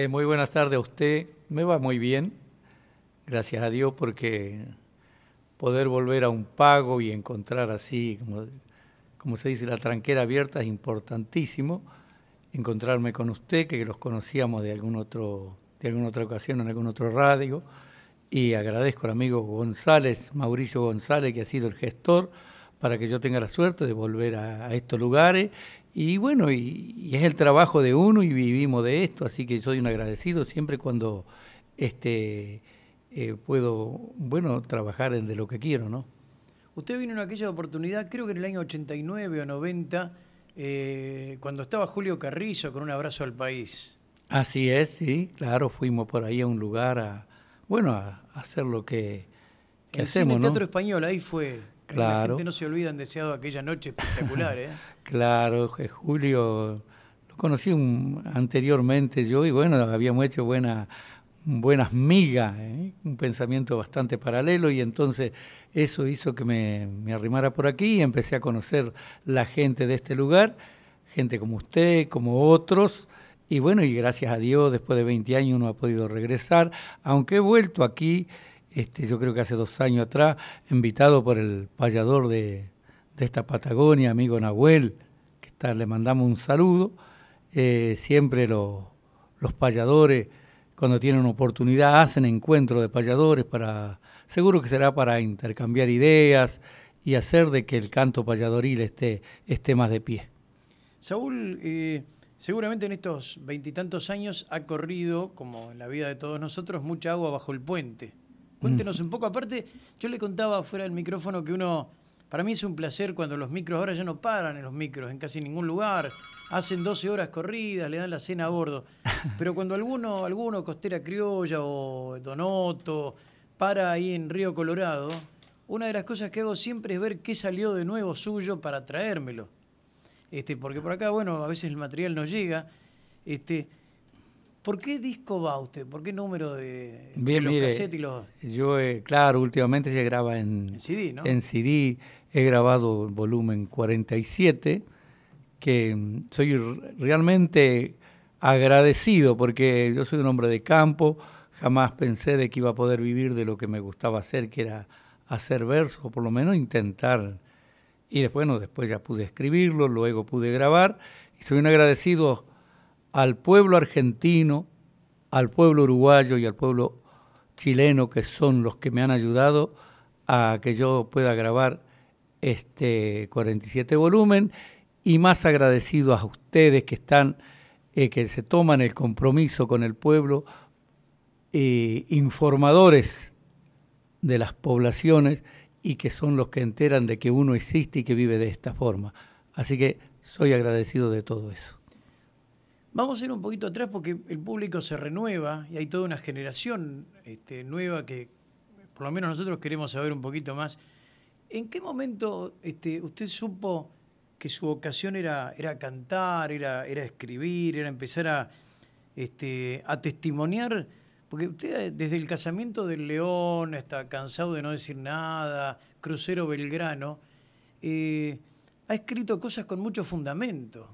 Eh, muy buenas tardes a usted. Me va muy bien, gracias a Dios, porque poder volver a un pago y encontrar así, como, se dice, la tranquera abierta es importantísimo. Encontrarme con usted, que los conocíamos de algún otro, de alguna otra ocasión en algún otro radio, y agradezco al amigo González, Mauricio González, que ha sido el gestor para que yo tenga la suerte de volver a, estos lugares. Y bueno, y, es el trabajo de uno y vivimos de esto, así que soy un agradecido siempre cuando este eh, puedo, bueno, trabajar en de lo que quiero, ¿no? Usted vino en aquella oportunidad, creo que en el año 89 o 90, eh, cuando estaba Julio Carrizo con un abrazo al país. Así es, sí, claro, fuimos por ahí a un lugar a, bueno, a, hacer lo que, que hacemos, el Teatro Español, ahí fue Claro. La gente no se olvida, deseado aquella noche espectacular, ¿eh? Claro, Julio lo conocí un, anteriormente yo y bueno, habíamos hecho buena, buenas migas, ¿eh? un pensamiento bastante paralelo y entonces eso hizo que me, me arrimara por aquí y empecé a conocer la gente de este lugar, gente como usted, como otros, y bueno, y gracias a Dios, después de 20 años uno ha podido regresar, aunque he vuelto aquí este, yo creo que hace dos años atrás, invitado por el payador de, de esta Patagonia, amigo Nahuel, le mandamos un saludo. Eh, siempre los payadores, cuando tienen oportunidad, hacen encuentros de payadores para, seguro que será para intercambiar ideas y hacer de que el canto payadoril esté, esté más de pie. Saúl, eh, seguramente en estos veintitantos años ha corrido, como en la vida de todos nosotros, mucha agua bajo el puente. Cuéntenos un poco. Aparte, yo le contaba fuera del micrófono que uno, para mí es un placer cuando los micros, ahora ya no paran en los micros, en casi ningún lugar, hacen 12 horas corridas, le dan la cena a bordo. Pero cuando alguno, alguno, Costera Criolla o Donoto, para ahí en Río Colorado, una de las cosas que hago siempre es ver qué salió de nuevo suyo para traérmelo. Este, porque por acá, bueno, a veces el material no llega. Este, ¿Por qué disco va usted? ¿Por qué número de, Bien, mire, Yo, eh, claro, últimamente se graba en, CD, ¿no? En CD. He grabado el volumen 47, que soy realmente agradecido porque yo soy un hombre de campo, jamás pensé de que iba a poder vivir de lo que me gustaba hacer, que era hacer versos, o por lo menos intentar. Y después, bueno, después ya pude escribirlo, luego pude grabar, y soy un agradecido al pueblo argentino, al pueblo uruguayo y al pueblo chileno, que son los que me han ayudado a que yo pueda grabar este 47 volumen y más agradecido a ustedes que están eh, que se toman el compromiso con el pueblo eh, informadores de las poblaciones y que son los que enteran de que uno existe y que vive de esta forma. Así que soy agradecido de todo eso. Vamos a ir un poquito atrás porque el público se renueva y hay toda una generación este, nueva que por lo menos nosotros queremos saber un poquito más. ¿En qué momento este, usted supo que su vocación era, era cantar, era, era escribir, era empezar a, este, a testimoniar? Porque usted desde el casamiento del León está cansado de no decir nada, Crucero Belgrano, eh, ha escrito cosas con mucho fundamento.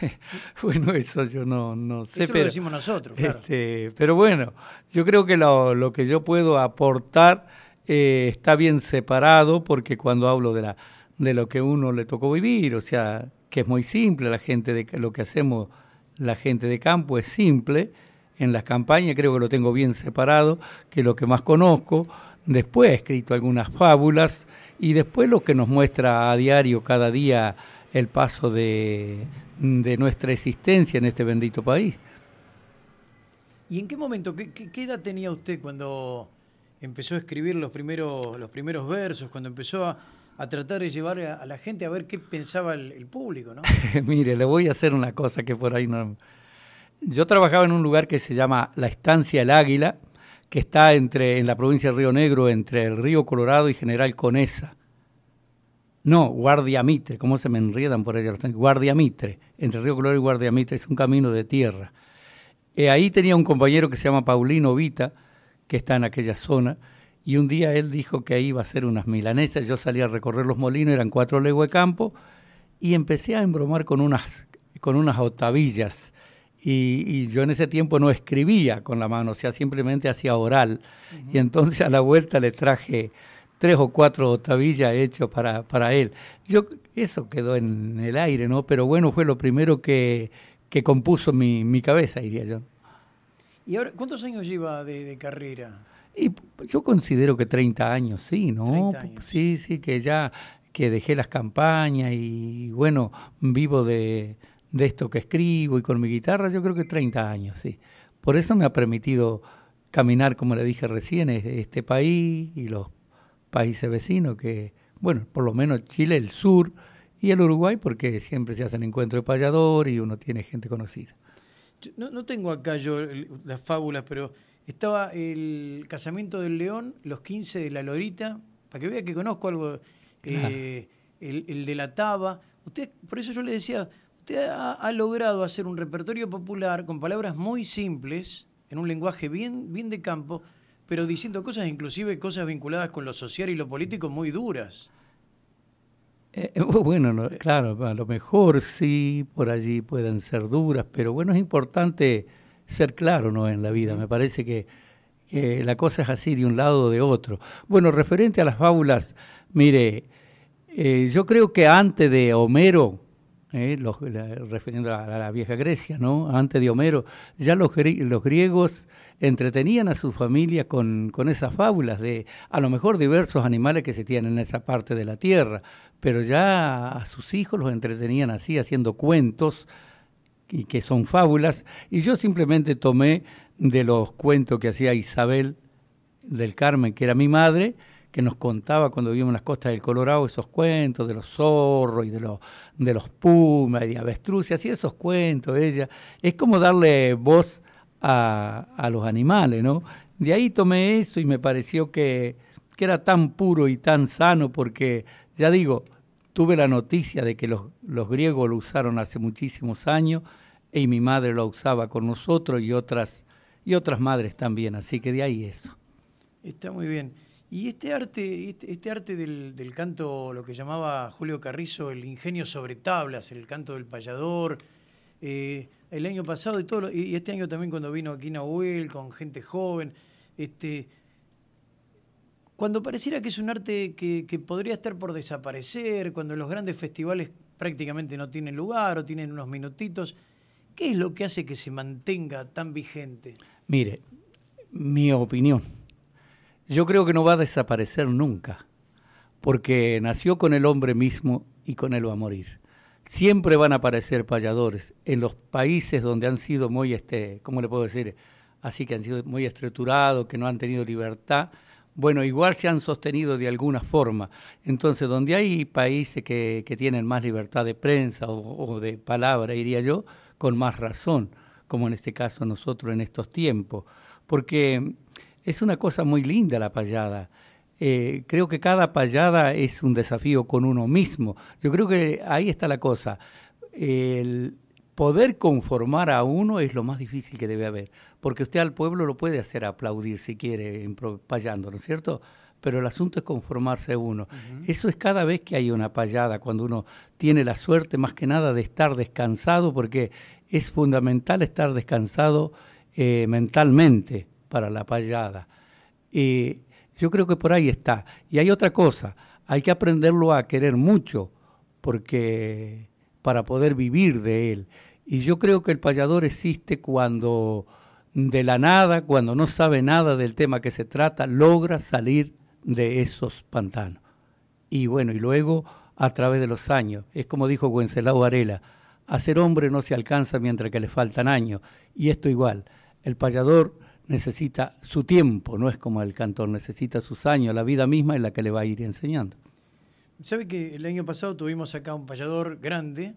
bueno, eso yo no, no sé. Eso pero, lo decimos nosotros, claro. Este, pero bueno, yo creo que lo, lo que yo puedo aportar eh, está bien separado porque cuando hablo de, la, de lo que uno le tocó vivir, o sea, que es muy simple, la gente de lo que hacemos la gente de campo es simple, en las campañas creo que lo tengo bien separado, que lo que más conozco, después he escrito algunas fábulas y después lo que nos muestra a diario cada día el paso de, de nuestra existencia en este bendito país. ¿Y en qué momento, qué, edad tenía usted cuando empezó a escribir los primeros, los primeros versos, cuando empezó a, a tratar de llevar a, la gente a ver qué pensaba el, público, ¿no? Mire, le voy a hacer una cosa que por ahí no... Yo trabajaba en un lugar que se llama La Estancia El Águila, que está entre en la provincia de Río Negro, entre el río Colorado y General Conesa. No, Guardia Mitre, ¿cómo se me enriedan por allá? Guardia Mitre, entre Río Colorado y Guardia Mitre, es un camino de tierra. Eh, ahí tenía un compañero que se llama Paulino Vita, que está en aquella zona, y un día él dijo que ahí iba a hacer unas milanesas, yo salí a recorrer los molinos, eran cuatro leguas de campo, y empecé a embromar con unas, con unas otavillas, y, yo en ese tiempo no escribía con la mano, o sea, simplemente hacía oral. Y entonces a la vuelta le traje tres o cuatro tabillas hechos para, para él. Yo, eso quedó en el aire, ¿no? Pero bueno, fue lo primero que, que compuso mi, mi cabeza, diría yo. ¿Y ahora cuántos años lleva de, carrera? Y yo considero que 30 años, sí, ¿no? Sí, sí, que ya que dejé las campañas y bueno, vivo de, de esto que escribo y con mi guitarra, yo creo que 30 años, sí. Por eso me ha permitido caminar, como le dije recién, este país y los países vecinos, que, bueno, por lo menos Chile, el sur y el Uruguay, porque siempre se hacen encuentros de payador y uno tiene gente conocida. No, no tengo acá yo las fábulas, pero estaba el casamiento del león, los 15 de la lorita, para que vea que conozco algo, eh, el, el de la taba. Usted, por eso yo le decía, usted ha, ha, logrado hacer un repertorio popular con palabras muy simples, en un lenguaje bien, bien de campo, pero diciendo cosas, inclusive cosas vinculadas con lo social y lo político muy duras. Eh, eh bueno, claro, a lo mejor sí, por allí pueden ser duras, pero bueno, es importante ser claro no en la vida. Me parece que, que la cosa es así de un lado o de otro. Bueno, referente a las fábulas, mire, eh, yo creo que antes de Homero, eh, los, refiriendo a la, vieja Grecia, ¿no? Antes de Homero, ya los, los griegos entretenían a su familia con, con esas fábulas de a lo mejor diversos animales que se tienen en esa parte de la tierra, pero ya a sus hijos los entretenían así, haciendo cuentos y que son fábulas, y yo simplemente tomé de los cuentos que hacía Isabel del Carmen, que era mi madre, que nos contaba cuando vivíamos en las costas del Colorado esos cuentos de los zorros y de los de los pumas y avestruces, y esos cuentos, ella, es como darle voz a, a los animales, ¿no? De ahí tomé eso y me pareció que, que era tan puro y tan sano porque, ya digo, tuve la noticia de que los, los griegos lo usaron hace muchísimos años y mi madre lo usaba con nosotros y otras y otras madres también, así que de ahí eso. Está muy bien. Y este arte, este, este arte del, del canto, lo que llamaba Julio Carrizo el ingenio sobre tablas, el canto del payador, eh, el año pasado y todo y este año también cuando vino aquí Nahuel con gente joven este cuando pareciera que es un arte que, que podría estar por desaparecer cuando los grandes festivales prácticamente no tienen lugar o tienen unos minutitos qué es lo que hace que se mantenga tan vigente mire mi opinión. Yo creo que no va a desaparecer nunca porque nació con el hombre mismo y con él va a morir siempre van a aparecer payadores en los países donde han sido muy, este, ¿cómo le puedo decir? Así que han sido muy estructurados, que no han tenido libertad. Bueno, igual se han sostenido de alguna forma. Entonces, donde hay países que, tienen más libertad de prensa o, o de palabra, diría yo, con más razón, como en este caso nosotros en estos tiempos. Porque es una cosa muy linda la payada eh, creo que cada payada es un desafío con uno mismo. Yo creo que ahí está la cosa. El poder conformar a uno es lo más difícil que debe haber, porque usted al pueblo lo puede hacer aplaudir si quiere payando, ¿no es cierto? Pero el asunto es conformarse a uno. Eso es cada vez que hay una payada, cuando uno tiene la suerte más que nada de estar descansado, porque es fundamental estar descansado eh, mentalmente para la payada. Eh, yo creo que por ahí está. Y hay otra cosa, hay que aprenderlo a querer mucho, porque para poder vivir de él. Y yo creo que el payador existe cuando de la nada, cuando no sabe nada del tema que se trata, logra salir de esos pantanos. Y bueno, y luego a través de los años, es como dijo Wenceslao Varela, hacer hombre no se alcanza mientras que le faltan años. Y esto igual, el payador necesita su tiempo, no es como el cantor, necesita sus años, la vida misma es la que le va a ir enseñando. ¿Sabe que el año pasado tuvimos acá un payador grande,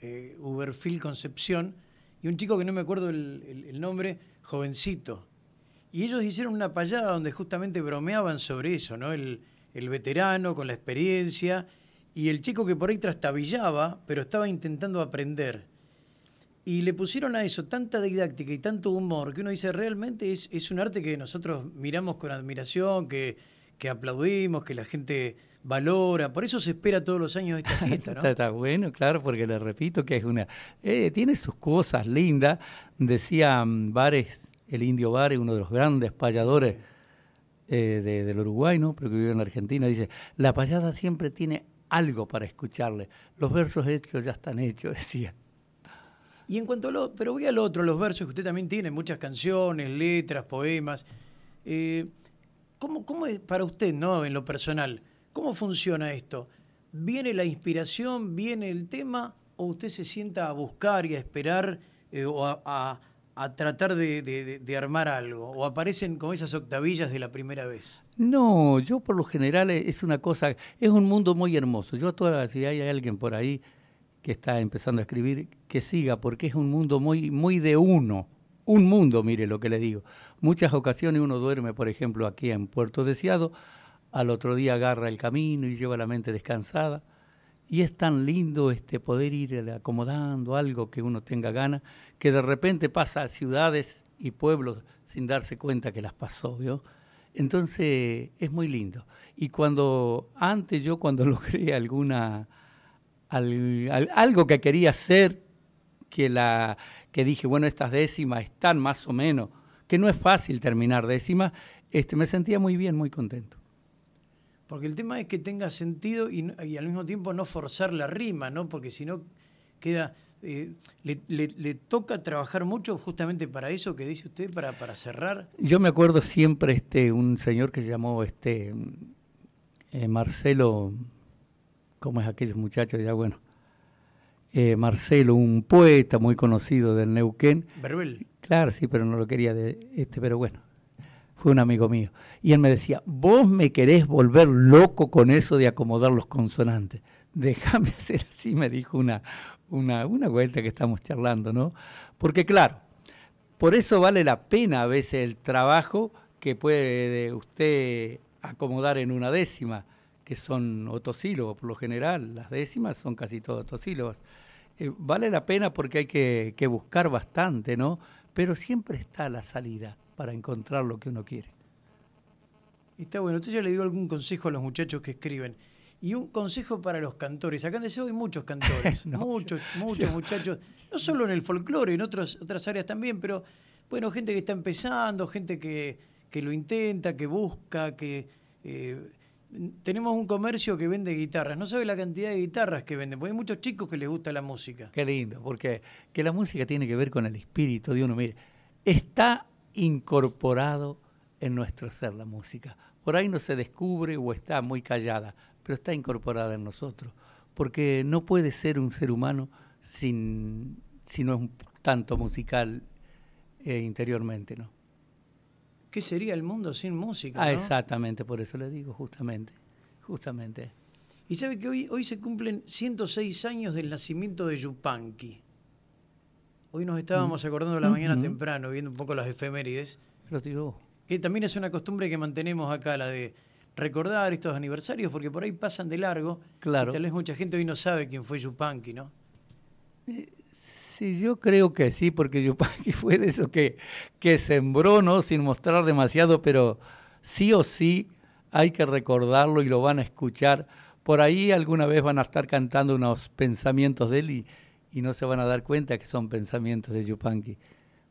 eh, Uberfil Concepción, y un chico que no me acuerdo el, el, nombre, jovencito? Y ellos hicieron una payada donde justamente bromeaban sobre eso, ¿no? El, el veterano con la experiencia y el chico que por ahí trastabillaba, pero estaba intentando aprender y le pusieron a eso tanta didáctica y tanto humor que uno dice realmente es, es un arte que nosotros miramos con admiración, que, que aplaudimos, que la gente valora, por eso se espera todos los años esta fiesta, ¿no? está, bueno, claro, porque le repito que es una... Eh, tiene sus cosas lindas, decía Bares, el indio Bares, uno de los grandes payadores eh, de, del Uruguay, ¿no? Pero que vive en la Argentina, dice, la payada siempre tiene algo para escucharle, los versos hechos ya están hechos, decía. Y en cuanto a lo, pero voy al otro, los versos que usted también tiene, muchas canciones, letras, poemas. Eh, ¿cómo, ¿Cómo es para usted, no, en lo personal? ¿Cómo funciona esto? ¿Viene la inspiración, viene el tema, o usted se sienta a buscar y a esperar eh, o a, a, tratar de, armar algo? ¿O aparecen como esas octavillas de la primera vez? No, yo por lo general es una cosa, es un mundo muy hermoso. Yo toda si hay alguien por ahí que está empezando a escribir, que siga, porque es un mundo muy, muy de uno, un mundo, mire lo que le digo. Muchas ocasiones uno duerme, por ejemplo, aquí en Puerto Deseado, al otro día agarra el camino y lleva la mente descansada, y es tan lindo este poder ir acomodando algo que uno tenga ganas, que de repente pasa a ciudades y pueblos sin darse cuenta que las pasó, ¿vio? Entonces es muy lindo. Y cuando antes yo cuando logré alguna algo que quería hacer, que la que dije, bueno, estas décimas están más o menos, que no es fácil terminar décimas, este, me sentía muy bien, muy contento. Porque el tema es que tenga sentido y, y al mismo tiempo no forzar la rima, ¿no? Porque si no queda... Eh, le, le, le, toca trabajar mucho justamente para eso que dice usted, para, para cerrar? Yo me acuerdo siempre este un señor que se llamó este eh, Marcelo ¿Cómo es aquel muchacho? Ya bueno. Eh, Marcelo, un poeta muy conocido del Neuquén. Berbel. Claro, sí, pero no lo quería de este, pero bueno, fue un amigo mío. Y él me decía, vos me querés volver loco con eso de acomodar los consonantes. Déjame hacer así, me dijo una, una, una vuelta que estamos charlando, ¿no? Porque claro, por eso vale la pena a veces el trabajo que puede usted acomodar en una décima que son otosílabos por lo general, las décimas son casi todos otosílabos. Eh, vale la pena porque hay que, que buscar bastante, ¿no? Pero siempre está la salida para encontrar lo que uno quiere. Está bueno, entonces yo le digo algún consejo a los muchachos que escriben. Y un consejo para los cantores. Acá en Deseo hay muchos cantores, muchos, muchos muchachos, no solo en el folclore, en otras otras áreas también, pero bueno, gente que está empezando, gente que, que lo intenta, que busca, que eh, tenemos un comercio que vende guitarras. No sabe la cantidad de guitarras que venden, porque hay muchos chicos que les gusta la música. Qué lindo, porque que la música tiene que ver con el espíritu de uno. Mire, está incorporado en nuestro ser la música. Por ahí no se descubre o está muy callada, pero está incorporada en nosotros. Porque no puede ser un ser humano sin, si no es un tanto musical eh, interiormente, ¿no? ¿Qué sería el mundo sin música? Ah, exactamente, por eso le digo, justamente, justamente. Y sabe que hoy, hoy se cumplen 106 años del nacimiento de Yupanqui. Hoy nos estábamos mm. acordando de la mañana temprano, viendo un poco las efemérides. Lo digo. Que también es una costumbre que mantenemos acá, la de recordar estos aniversarios, porque por ahí pasan de largo. Claro. Y tal vez mucha gente hoy no sabe quién fue Yupanqui, ¿no? Eh, Sí, yo creo que sí, porque Yupanqui fue de eso que, que sembró, ¿no? Sin mostrar demasiado, pero sí o sí hay que recordarlo y lo van a escuchar. Por ahí alguna vez van a estar cantando unos pensamientos de él y, y no se van a dar cuenta que son pensamientos de Yupanqui,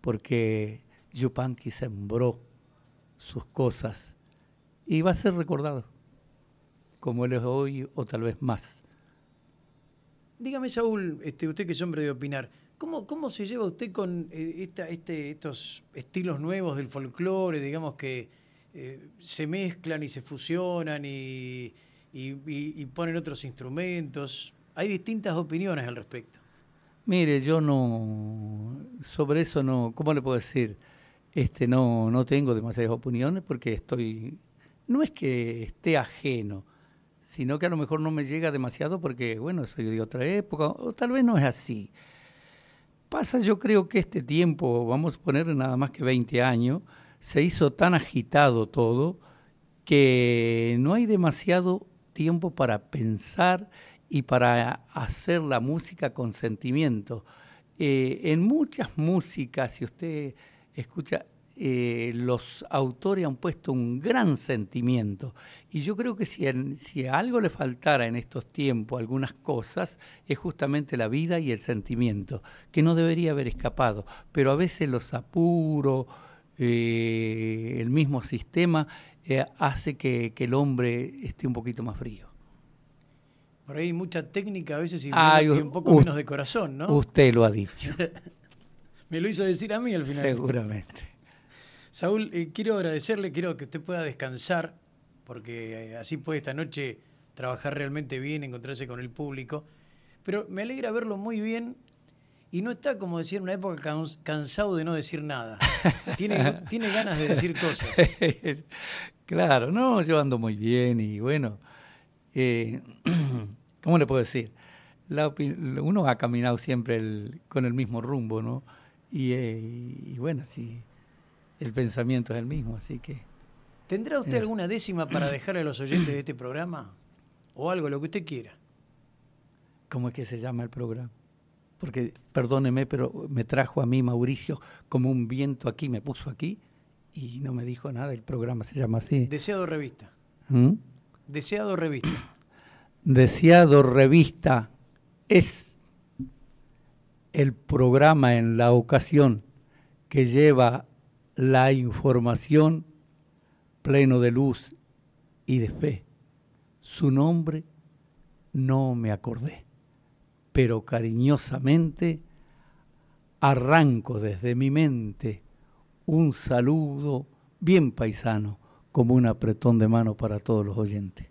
porque Yupanqui sembró sus cosas y va a ser recordado como él es hoy o tal vez más. Dígame, Saúl, este, usted que es hombre de opinar, ¿Cómo, ¿Cómo se lleva usted con eh, esta, este, estos estilos nuevos del folclore, digamos que eh, se mezclan y se fusionan y, y, y, ponen otros instrumentos? Hay distintas opiniones al respecto. Mire, yo no, sobre eso no, ¿cómo le puedo decir? Este, no, no tengo demasiadas opiniones porque estoy, no es que esté ajeno, sino que a lo mejor no me llega demasiado porque, bueno, soy de otra época, o tal vez no es así Pasa, yo creo que este tiempo, vamos a poner nada más que 20 años, se hizo tan agitado todo que no hay demasiado tiempo para pensar y para hacer la música con sentimiento. Eh, en muchas músicas, si usted escucha, eh, los autores han puesto un gran sentimiento. Y yo creo que si, si algo le faltara en estos tiempos, algunas cosas, es justamente la vida y el sentimiento, que no debería haber escapado. Pero a veces los apuros, eh, el mismo sistema, eh, hace que, que el hombre esté un poquito más frío. Por ahí mucha técnica a veces y, un poco menos de corazón, ¿no? Usted lo ha dicho. Me lo hizo decir a mí al final. Seguramente. Saúl, eh, quiero agradecerle, quiero que usted pueda descansar, porque eh, así puede esta noche trabajar realmente bien, encontrarse con el público. Pero me alegra verlo muy bien y no está, como decía en una época, cansado de no decir nada. Tiene, tiene ganas de decir cosas. claro, no, yo ando muy bien y bueno, eh, ¿cómo le puedo decir? La uno ha caminado siempre el, con el mismo rumbo, ¿no? Y, eh, y bueno, sí el pensamiento es el mismo, así que... ¿Tendrá usted alguna décima para dejarle a los oyentes de este programa? O algo, lo que usted quiera. ¿Cómo es que se llama el programa? Porque, perdóneme, pero me trajo a mí Mauricio como un viento aquí, me puso aquí y no me dijo nada, el programa se llama así. Deseado Revista. ¿Mm? Deseado Revista. Deseado Revista es el programa en la ocasión que lleva la información pleno de luz y de fe. Su nombre no me acordé, pero cariñosamente arranco desde mi mente un saludo bien paisano como un apretón de mano para todos los oyentes.